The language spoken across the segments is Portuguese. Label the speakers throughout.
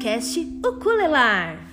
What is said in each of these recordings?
Speaker 1: Podcast Uculelar.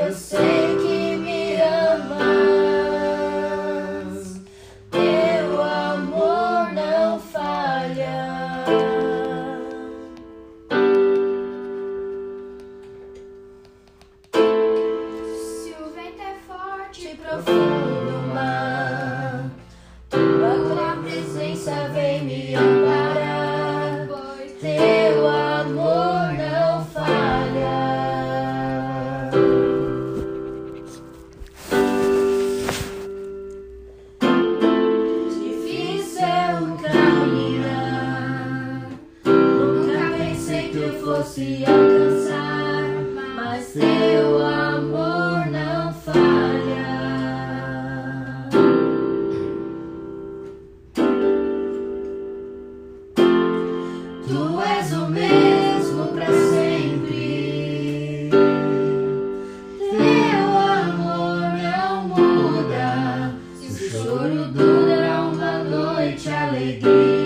Speaker 2: Eu sei que
Speaker 3: lui cea lui Ghid.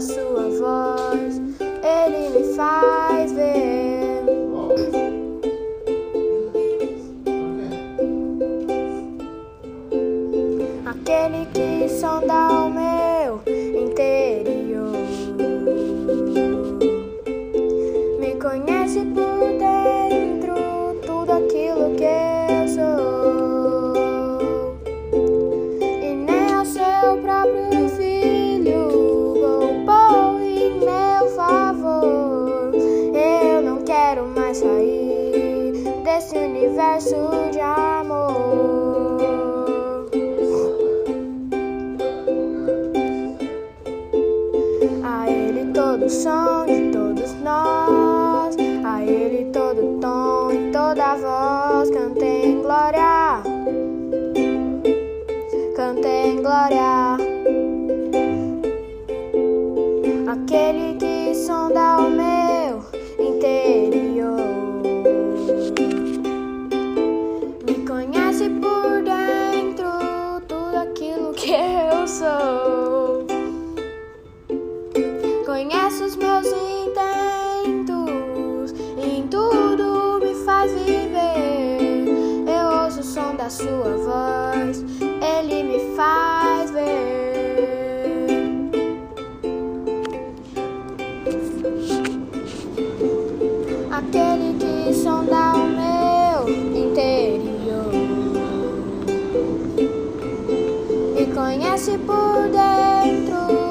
Speaker 3: sua de amor. A Ele todo som de todos nós, a Ele todo tom e toda voz, cantem glória, cantem glória. Aquele que sonda o meu dentro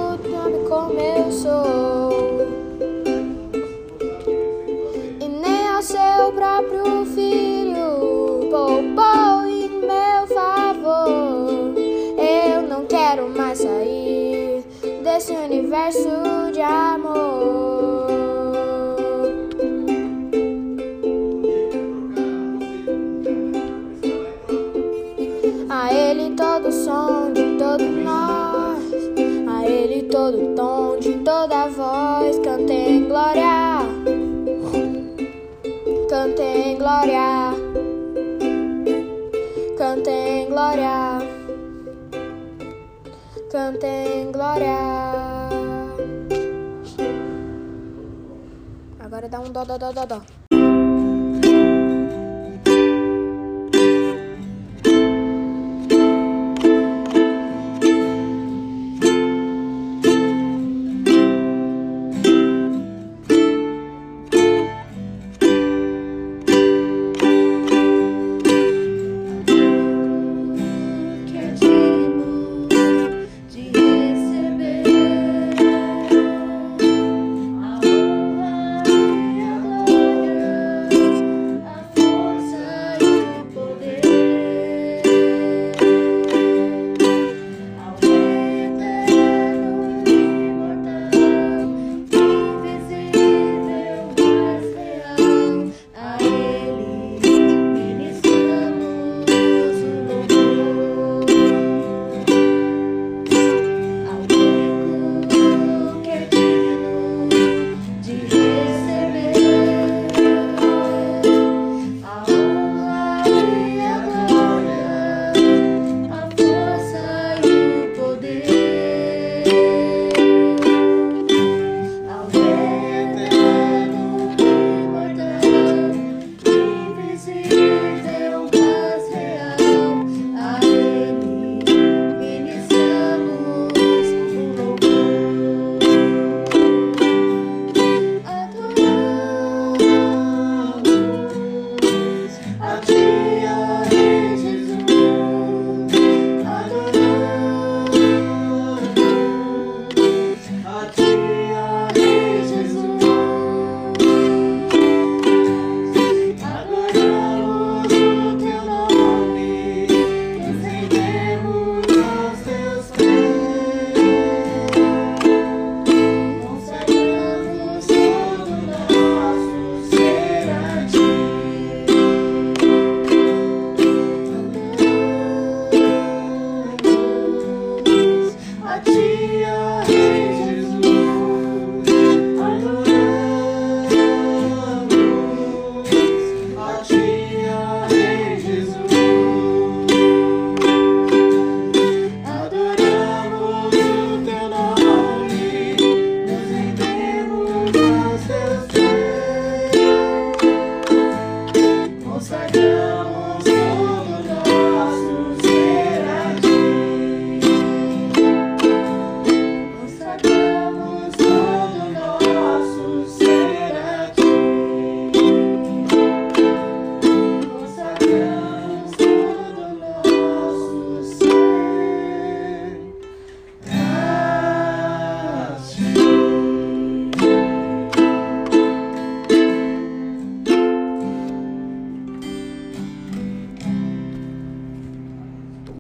Speaker 3: sabe como eu sou. E nem ao seu próprio filho poupou em meu favor. Eu não quero mais sair desse universo de amor. Cantem glória. Agora dá um dó, dó, dó, dó, dó.